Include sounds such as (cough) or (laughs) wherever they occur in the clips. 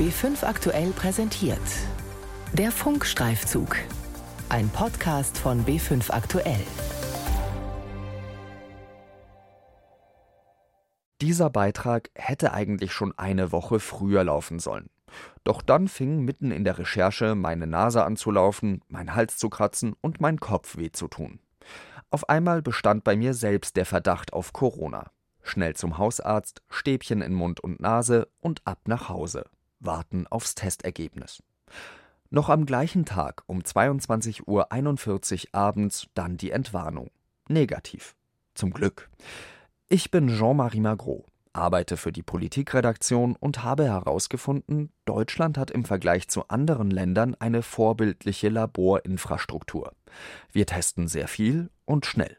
B5 aktuell präsentiert. Der Funkstreifzug. Ein Podcast von B5 aktuell. Dieser Beitrag hätte eigentlich schon eine Woche früher laufen sollen. Doch dann fing mitten in der Recherche meine Nase an zu laufen, mein Hals zu kratzen und mein Kopf weh zu tun. Auf einmal bestand bei mir selbst der Verdacht auf Corona. Schnell zum Hausarzt, Stäbchen in Mund und Nase und ab nach Hause. Warten aufs Testergebnis. Noch am gleichen Tag um 22.41 Uhr abends dann die Entwarnung. Negativ. Zum Glück. Ich bin Jean-Marie Magro, arbeite für die Politikredaktion und habe herausgefunden, Deutschland hat im Vergleich zu anderen Ländern eine vorbildliche Laborinfrastruktur. Wir testen sehr viel und schnell.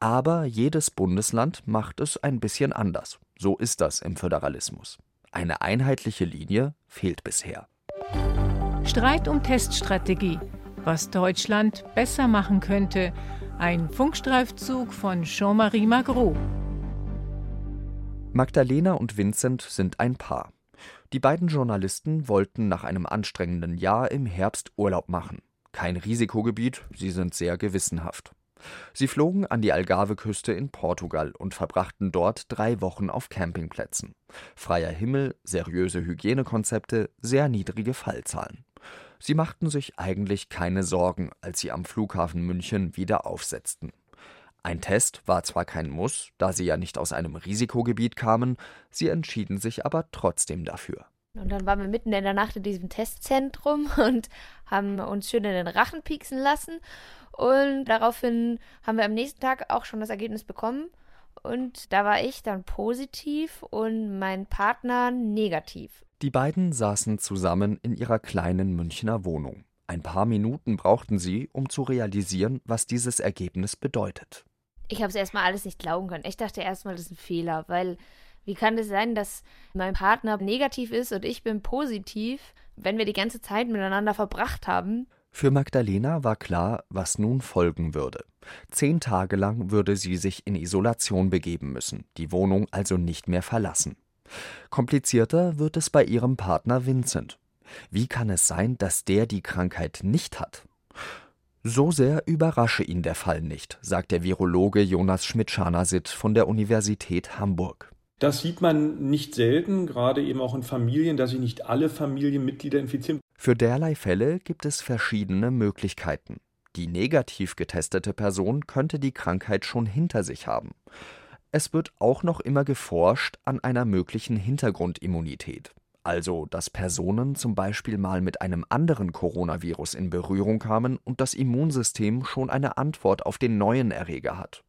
Aber jedes Bundesland macht es ein bisschen anders. So ist das im Föderalismus. Eine einheitliche Linie fehlt bisher. Streit um Teststrategie. Was Deutschland besser machen könnte. Ein Funkstreifzug von Jean-Marie Magro. Magdalena und Vincent sind ein Paar. Die beiden Journalisten wollten nach einem anstrengenden Jahr im Herbst Urlaub machen. Kein Risikogebiet, sie sind sehr gewissenhaft. Sie flogen an die Algarve-Küste in Portugal und verbrachten dort drei Wochen auf Campingplätzen. Freier Himmel, seriöse Hygienekonzepte, sehr niedrige Fallzahlen. Sie machten sich eigentlich keine Sorgen, als sie am Flughafen München wieder aufsetzten. Ein Test war zwar kein Muss, da sie ja nicht aus einem Risikogebiet kamen, sie entschieden sich aber trotzdem dafür. Und dann waren wir mitten in der Nacht in diesem Testzentrum (laughs) und haben uns schön in den Rachen pieksen lassen. Und daraufhin haben wir am nächsten Tag auch schon das Ergebnis bekommen. Und da war ich dann positiv und mein Partner negativ. Die beiden saßen zusammen in ihrer kleinen Münchner Wohnung. Ein paar Minuten brauchten sie, um zu realisieren, was dieses Ergebnis bedeutet. Ich habe es erstmal alles nicht glauben können. Ich dachte erstmal, das ist ein Fehler, weil wie kann es sein, dass mein Partner negativ ist und ich bin positiv, wenn wir die ganze Zeit miteinander verbracht haben? Für Magdalena war klar, was nun folgen würde. Zehn Tage lang würde sie sich in Isolation begeben müssen, die Wohnung also nicht mehr verlassen. Komplizierter wird es bei ihrem Partner Vincent. Wie kann es sein, dass der die Krankheit nicht hat? So sehr überrasche ihn der Fall nicht, sagt der Virologe Jonas Schmidt-Schanasit von der Universität Hamburg. Das sieht man nicht selten, gerade eben auch in Familien, dass sich nicht alle Familienmitglieder infizieren. Für derlei Fälle gibt es verschiedene Möglichkeiten. Die negativ getestete Person könnte die Krankheit schon hinter sich haben. Es wird auch noch immer geforscht an einer möglichen Hintergrundimmunität. Also, dass Personen zum Beispiel mal mit einem anderen Coronavirus in Berührung kamen und das Immunsystem schon eine Antwort auf den neuen Erreger hat.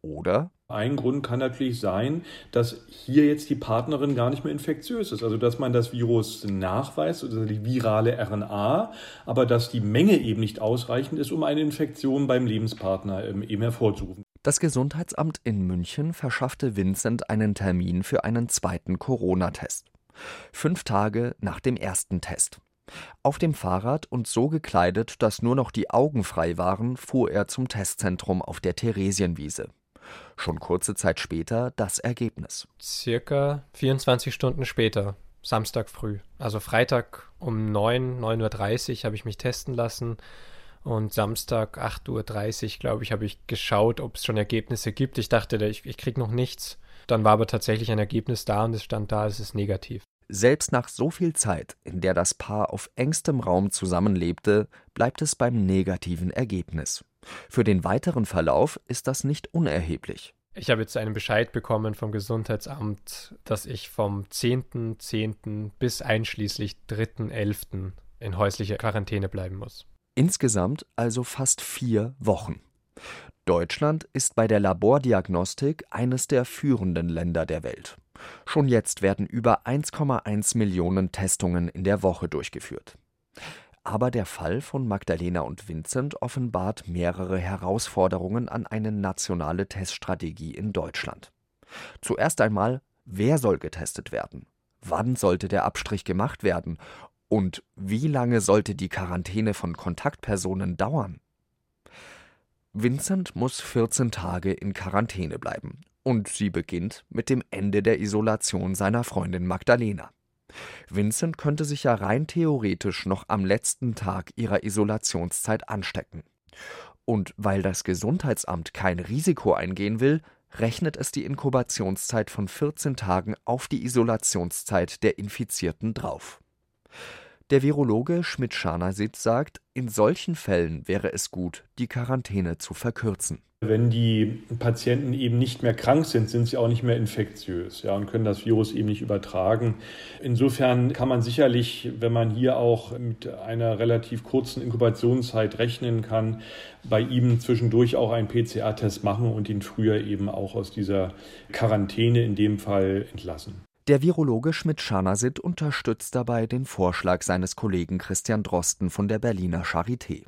Oder ein Grund kann natürlich sein, dass hier jetzt die Partnerin gar nicht mehr infektiös ist. Also dass man das Virus nachweist, also die virale RNA, aber dass die Menge eben nicht ausreichend ist, um eine Infektion beim Lebenspartner ähm, eben hervorzurufen. Das Gesundheitsamt in München verschaffte Vincent einen Termin für einen zweiten Corona-Test. Fünf Tage nach dem ersten Test. Auf dem Fahrrad und so gekleidet, dass nur noch die Augen frei waren, fuhr er zum Testzentrum auf der Theresienwiese. Schon kurze Zeit später das Ergebnis. Circa 24 Stunden später, Samstag früh. Also Freitag um 9, 9.30 Uhr habe ich mich testen lassen. Und Samstag 8.30 Uhr, glaube ich, habe ich geschaut, ob es schon Ergebnisse gibt. Ich dachte, ich, ich kriege noch nichts. Dann war aber tatsächlich ein Ergebnis da und es stand da, es ist negativ. Selbst nach so viel Zeit, in der das Paar auf engstem Raum zusammenlebte, bleibt es beim negativen Ergebnis. Für den weiteren Verlauf ist das nicht unerheblich. Ich habe jetzt einen Bescheid bekommen vom Gesundheitsamt, dass ich vom 10.10. .10. bis einschließlich 3.11. in häuslicher Quarantäne bleiben muss. Insgesamt also fast vier Wochen. Deutschland ist bei der Labordiagnostik eines der führenden Länder der Welt. Schon jetzt werden über 1,1 Millionen Testungen in der Woche durchgeführt. Aber der Fall von Magdalena und Vincent offenbart mehrere Herausforderungen an eine nationale Teststrategie in Deutschland. Zuerst einmal, wer soll getestet werden? Wann sollte der Abstrich gemacht werden? Und wie lange sollte die Quarantäne von Kontaktpersonen dauern? Vincent muss 14 Tage in Quarantäne bleiben. Und sie beginnt mit dem Ende der Isolation seiner Freundin Magdalena. Vincent könnte sich ja rein theoretisch noch am letzten Tag ihrer Isolationszeit anstecken. Und weil das Gesundheitsamt kein Risiko eingehen will, rechnet es die Inkubationszeit von 14 Tagen auf die Isolationszeit der Infizierten drauf. Der Virologe Schmidt-Scharnasit sagt, in solchen Fällen wäre es gut, die Quarantäne zu verkürzen. Wenn die Patienten eben nicht mehr krank sind, sind sie auch nicht mehr infektiös ja, und können das Virus eben nicht übertragen. Insofern kann man sicherlich, wenn man hier auch mit einer relativ kurzen Inkubationszeit rechnen kann, bei ihm zwischendurch auch einen PCR-Test machen und ihn früher eben auch aus dieser Quarantäne in dem Fall entlassen. Der Virologe Schmidt-Scharnasit unterstützt dabei den Vorschlag seines Kollegen Christian Drosten von der Berliner Charité.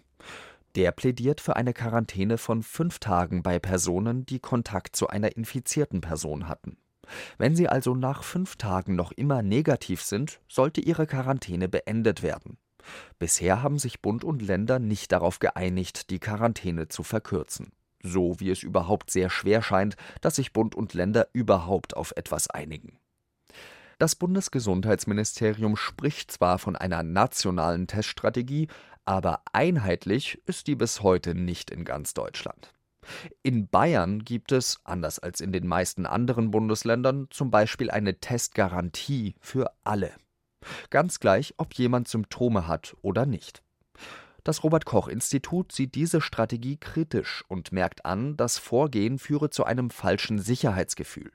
Der plädiert für eine Quarantäne von fünf Tagen bei Personen, die Kontakt zu einer infizierten Person hatten. Wenn sie also nach fünf Tagen noch immer negativ sind, sollte ihre Quarantäne beendet werden. Bisher haben sich Bund und Länder nicht darauf geeinigt, die Quarantäne zu verkürzen. So wie es überhaupt sehr schwer scheint, dass sich Bund und Länder überhaupt auf etwas einigen. Das Bundesgesundheitsministerium spricht zwar von einer nationalen Teststrategie, aber einheitlich ist die bis heute nicht in ganz Deutschland. In Bayern gibt es, anders als in den meisten anderen Bundesländern, zum Beispiel eine Testgarantie für alle. Ganz gleich, ob jemand Symptome hat oder nicht. Das Robert Koch Institut sieht diese Strategie kritisch und merkt an, das Vorgehen führe zu einem falschen Sicherheitsgefühl.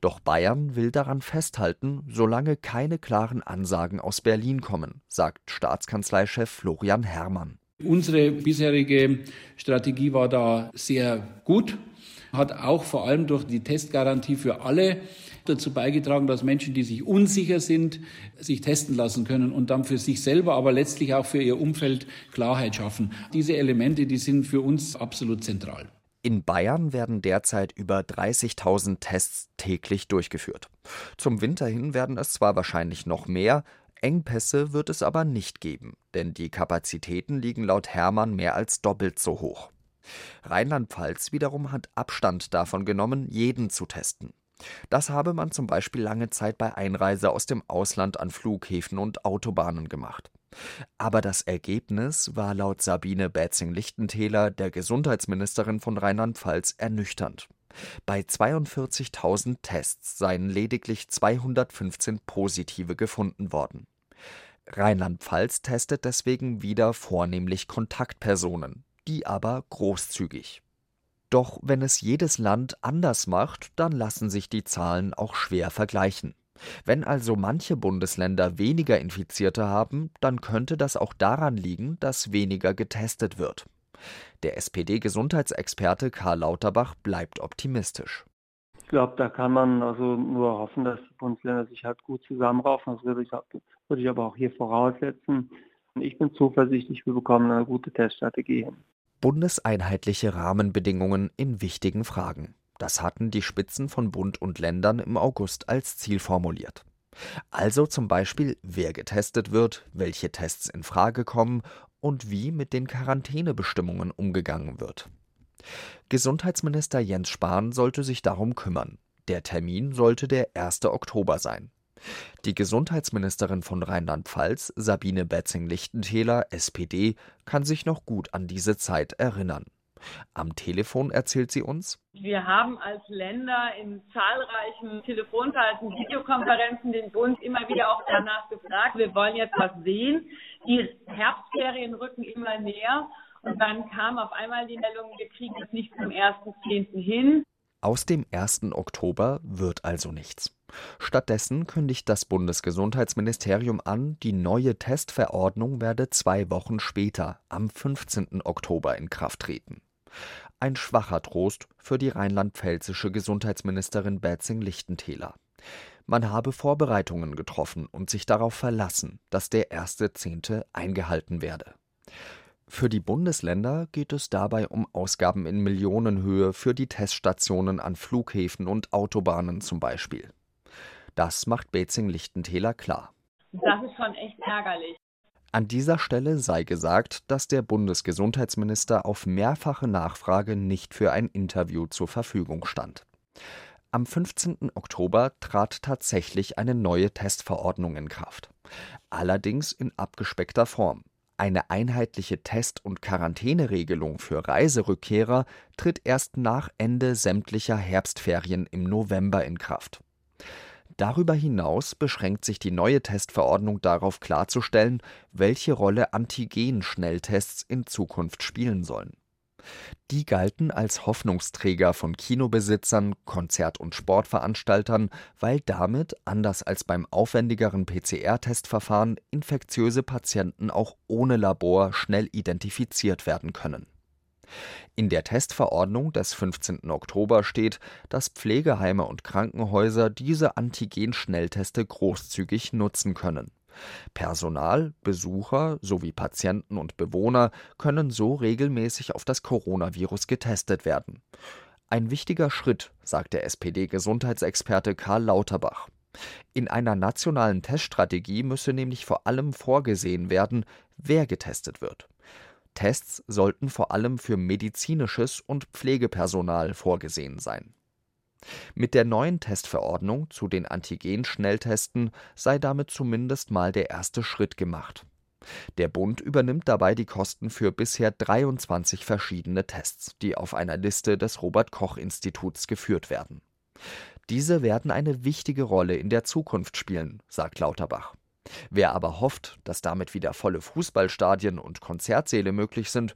Doch Bayern will daran festhalten, solange keine klaren Ansagen aus Berlin kommen, sagt Staatskanzleichef Florian Herrmann. Unsere bisherige Strategie war da sehr gut, hat auch vor allem durch die Testgarantie für alle dazu beigetragen, dass Menschen, die sich unsicher sind, sich testen lassen können und dann für sich selber, aber letztlich auch für ihr Umfeld Klarheit schaffen. Diese Elemente, die sind für uns absolut zentral. In Bayern werden derzeit über 30.000 Tests täglich durchgeführt. Zum Winter hin werden es zwar wahrscheinlich noch mehr, Engpässe wird es aber nicht geben, denn die Kapazitäten liegen laut Hermann mehr als doppelt so hoch. Rheinland-Pfalz wiederum hat Abstand davon genommen, jeden zu testen. Das habe man zum Beispiel lange Zeit bei Einreise aus dem Ausland an Flughäfen und Autobahnen gemacht. Aber das Ergebnis war laut Sabine Bätzing-Lichtentäler, der Gesundheitsministerin von Rheinland-Pfalz, ernüchternd. Bei 42.000 Tests seien lediglich 215 positive gefunden worden. Rheinland-Pfalz testet deswegen wieder vornehmlich Kontaktpersonen, die aber großzügig. Doch wenn es jedes Land anders macht, dann lassen sich die Zahlen auch schwer vergleichen. Wenn also manche Bundesländer weniger Infizierte haben, dann könnte das auch daran liegen, dass weniger getestet wird. Der SPD-Gesundheitsexperte Karl Lauterbach bleibt optimistisch. Ich glaube, da kann man also nur hoffen, dass die Bundesländer sich halt gut zusammenraufen. Das würde ich, würde ich aber auch hier voraussetzen. Ich bin zuversichtlich, wir bekommen eine gute Teststrategie hin. Bundeseinheitliche Rahmenbedingungen in wichtigen Fragen. Das hatten die Spitzen von Bund und Ländern im August als Ziel formuliert. Also zum Beispiel, wer getestet wird, welche Tests in Frage kommen und wie mit den Quarantänebestimmungen umgegangen wird. Gesundheitsminister Jens Spahn sollte sich darum kümmern. Der Termin sollte der 1. Oktober sein. Die Gesundheitsministerin von Rheinland-Pfalz, Sabine Betzing-Lichtentäler, SPD, kann sich noch gut an diese Zeit erinnern. Am Telefon erzählt sie uns. Wir haben als Länder in zahlreichen Telefonschalten, Videokonferenzen den Bund immer wieder auch danach gefragt. Wir wollen jetzt was sehen. Die Herbstferien rücken immer näher. Und dann kam auf einmal die Meldung, wir kriegen es nicht zum 1.10. hin. Aus dem 1. Oktober wird also nichts. Stattdessen kündigt das Bundesgesundheitsministerium an, die neue Testverordnung werde zwei Wochen später, am 15. Oktober, in Kraft treten. Ein schwacher Trost für die rheinland-pfälzische Gesundheitsministerin Betzing-Lichtentäler. Man habe Vorbereitungen getroffen und sich darauf verlassen, dass der erste Zehnte eingehalten werde. Für die Bundesländer geht es dabei um Ausgaben in Millionenhöhe für die Teststationen an Flughäfen und Autobahnen zum Beispiel. Das macht Bezing-Lichtentäler klar. Das ist schon echt ärgerlich. An dieser Stelle sei gesagt, dass der Bundesgesundheitsminister auf mehrfache Nachfrage nicht für ein Interview zur Verfügung stand. Am 15. Oktober trat tatsächlich eine neue Testverordnung in Kraft. Allerdings in abgespeckter Form. Eine einheitliche Test- und Quarantäneregelung für Reiserückkehrer tritt erst nach Ende sämtlicher Herbstferien im November in Kraft. Darüber hinaus beschränkt sich die neue Testverordnung darauf klarzustellen, welche Rolle Antigen-Schnelltests in Zukunft spielen sollen. Die galten als Hoffnungsträger von Kinobesitzern, Konzert- und Sportveranstaltern, weil damit, anders als beim aufwendigeren PCR-Testverfahren, infektiöse Patienten auch ohne Labor schnell identifiziert werden können. In der Testverordnung des 15. Oktober steht, dass Pflegeheime und Krankenhäuser diese Antigen-Schnellteste großzügig nutzen können. Personal, Besucher sowie Patienten und Bewohner können so regelmäßig auf das Coronavirus getestet werden. Ein wichtiger Schritt, sagt der SPD-Gesundheitsexperte Karl Lauterbach. In einer nationalen Teststrategie müsse nämlich vor allem vorgesehen werden, wer getestet wird. Tests sollten vor allem für medizinisches und Pflegepersonal vorgesehen sein. Mit der neuen Testverordnung zu den Antigen-Schnelltesten sei damit zumindest mal der erste Schritt gemacht. Der Bund übernimmt dabei die Kosten für bisher 23 verschiedene Tests, die auf einer Liste des Robert Koch Instituts geführt werden. Diese werden eine wichtige Rolle in der Zukunft spielen, sagt Lauterbach. Wer aber hofft, dass damit wieder volle Fußballstadien und Konzertsäle möglich sind,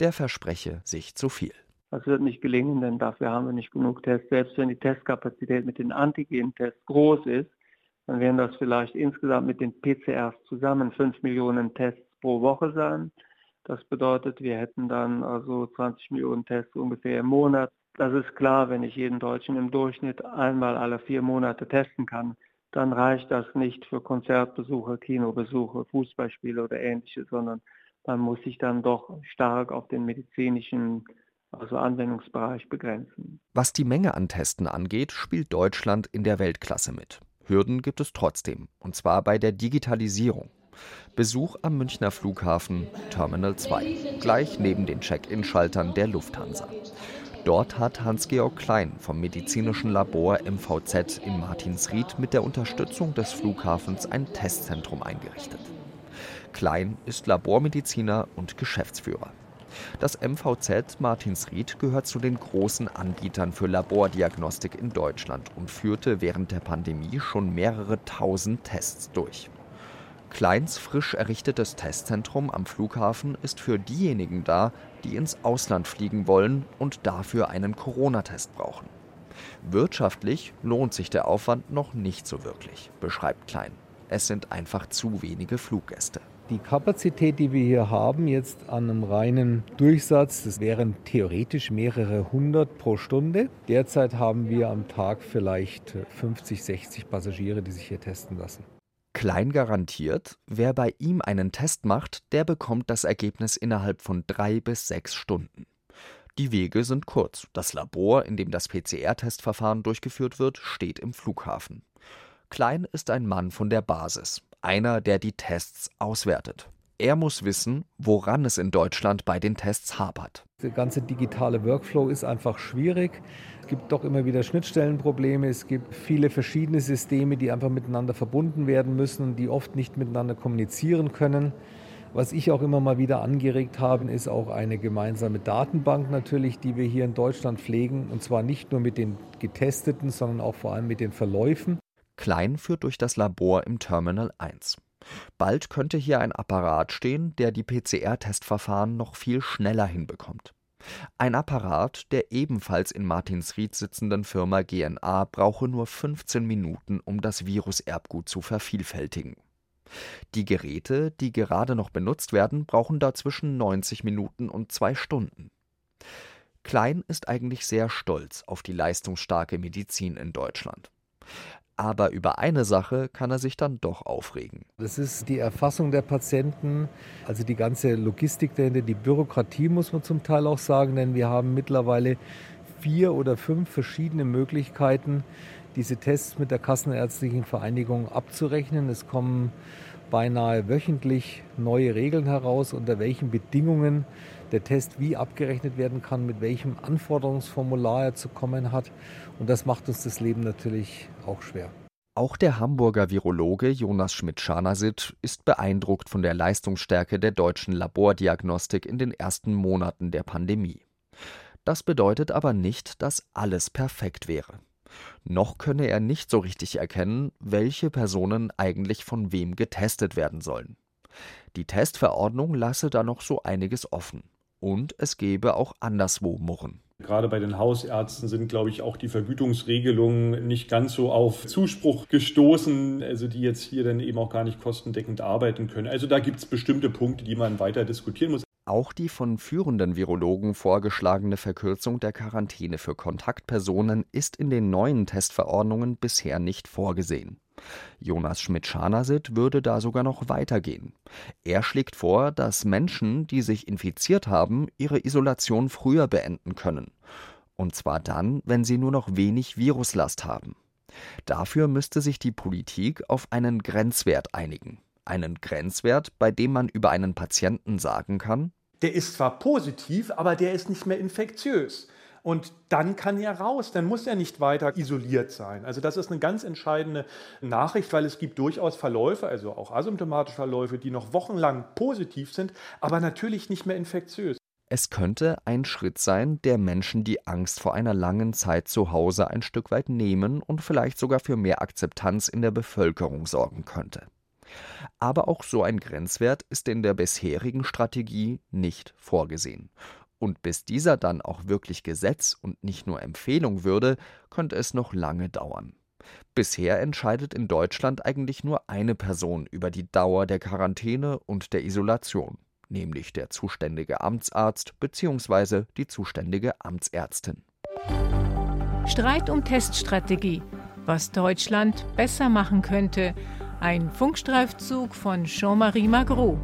der verspreche sich zu viel. Das wird nicht gelingen, denn dafür haben wir nicht genug Tests. Selbst wenn die Testkapazität mit den Antigen-Tests groß ist, dann werden das vielleicht insgesamt mit den PCRs zusammen 5 Millionen Tests pro Woche sein. Das bedeutet, wir hätten dann also 20 Millionen Tests ungefähr im Monat. Das ist klar, wenn ich jeden Deutschen im Durchschnitt einmal alle vier Monate testen kann, dann reicht das nicht für Konzertbesuche, Kinobesuche, Fußballspiele oder ähnliches, sondern man muss sich dann doch stark auf den medizinischen also Anwendungsbereich begrenzen. Was die Menge an Testen angeht, spielt Deutschland in der Weltklasse mit. Hürden gibt es trotzdem, und zwar bei der Digitalisierung. Besuch am Münchner Flughafen Terminal 2, gleich neben den Check-in-Schaltern der Lufthansa. Dort hat Hans-Georg Klein vom medizinischen Labor MVZ in Martinsried mit der Unterstützung des Flughafens ein Testzentrum eingerichtet. Klein ist Labormediziner und Geschäftsführer. Das MVZ Martinsried gehört zu den großen Anbietern für Labordiagnostik in Deutschland und führte während der Pandemie schon mehrere tausend Tests durch. Kleins frisch errichtetes Testzentrum am Flughafen ist für diejenigen da, die ins Ausland fliegen wollen und dafür einen Corona-Test brauchen. Wirtschaftlich lohnt sich der Aufwand noch nicht so wirklich, beschreibt Klein. Es sind einfach zu wenige Fluggäste. Die Kapazität, die wir hier haben, jetzt an einem reinen Durchsatz, das wären theoretisch mehrere hundert pro Stunde. Derzeit haben wir am Tag vielleicht 50, 60 Passagiere, die sich hier testen lassen. Klein garantiert, wer bei ihm einen Test macht, der bekommt das Ergebnis innerhalb von drei bis sechs Stunden. Die Wege sind kurz. Das Labor, in dem das PCR-Testverfahren durchgeführt wird, steht im Flughafen. Klein ist ein Mann von der Basis einer, der die Tests auswertet. Er muss wissen, woran es in Deutschland bei den Tests hapert. Der ganze digitale Workflow ist einfach schwierig. Es gibt doch immer wieder Schnittstellenprobleme. Es gibt viele verschiedene Systeme, die einfach miteinander verbunden werden müssen und die oft nicht miteinander kommunizieren können. Was ich auch immer mal wieder angeregt habe, ist auch eine gemeinsame Datenbank natürlich, die wir hier in Deutschland pflegen. Und zwar nicht nur mit den Getesteten, sondern auch vor allem mit den Verläufen. Klein führt durch das Labor im Terminal 1. Bald könnte hier ein Apparat stehen, der die PCR-Testverfahren noch viel schneller hinbekommt. Ein Apparat der ebenfalls in Martinsried sitzenden Firma GNA brauche nur 15 Minuten, um das Viruserbgut zu vervielfältigen. Die Geräte, die gerade noch benutzt werden, brauchen da zwischen 90 Minuten und zwei Stunden. Klein ist eigentlich sehr stolz auf die leistungsstarke Medizin in Deutschland. Aber über eine Sache kann er sich dann doch aufregen. Das ist die Erfassung der Patienten, also die ganze Logistik dahinter, die Bürokratie muss man zum Teil auch sagen, denn wir haben mittlerweile vier oder fünf verschiedene Möglichkeiten, diese Tests mit der Kassenärztlichen Vereinigung abzurechnen. Es kommen beinahe wöchentlich neue Regeln heraus, unter welchen Bedingungen der Test wie abgerechnet werden kann, mit welchem Anforderungsformular er zu kommen hat. Und das macht uns das Leben natürlich auch schwer. Auch der Hamburger Virologe Jonas Schmidt-Scharnasit ist beeindruckt von der Leistungsstärke der deutschen Labordiagnostik in den ersten Monaten der Pandemie. Das bedeutet aber nicht, dass alles perfekt wäre. Noch könne er nicht so richtig erkennen, welche Personen eigentlich von wem getestet werden sollen. Die Testverordnung lasse da noch so einiges offen. Und es gebe auch anderswo Murren. Gerade bei den Hausärzten sind, glaube ich, auch die Vergütungsregelungen nicht ganz so auf Zuspruch gestoßen, also die jetzt hier dann eben auch gar nicht kostendeckend arbeiten können. Also da gibt es bestimmte Punkte, die man weiter diskutieren muss. Auch die von führenden Virologen vorgeschlagene Verkürzung der Quarantäne für Kontaktpersonen ist in den neuen Testverordnungen bisher nicht vorgesehen. Jonas Schmidt-Scharnasit würde da sogar noch weitergehen. Er schlägt vor, dass Menschen, die sich infiziert haben, ihre Isolation früher beenden können. Und zwar dann, wenn sie nur noch wenig Viruslast haben. Dafür müsste sich die Politik auf einen Grenzwert einigen. Einen Grenzwert, bei dem man über einen Patienten sagen kann, der ist zwar positiv, aber der ist nicht mehr infektiös. Und dann kann er raus, dann muss er nicht weiter isoliert sein. Also das ist eine ganz entscheidende Nachricht, weil es gibt durchaus Verläufe, also auch asymptomatische Verläufe, die noch wochenlang positiv sind, aber natürlich nicht mehr infektiös. Es könnte ein Schritt sein, der Menschen die Angst vor einer langen Zeit zu Hause ein Stück weit nehmen und vielleicht sogar für mehr Akzeptanz in der Bevölkerung sorgen könnte. Aber auch so ein Grenzwert ist in der bisherigen Strategie nicht vorgesehen. Und bis dieser dann auch wirklich Gesetz und nicht nur Empfehlung würde, könnte es noch lange dauern. Bisher entscheidet in Deutschland eigentlich nur eine Person über die Dauer der Quarantäne und der Isolation, nämlich der zuständige Amtsarzt bzw. die zuständige Amtsärztin. Streit um Teststrategie, was Deutschland besser machen könnte. Ein Funkstreifzug von Jean-Marie Magro.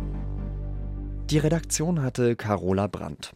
Die Redaktion hatte Carola Brandt.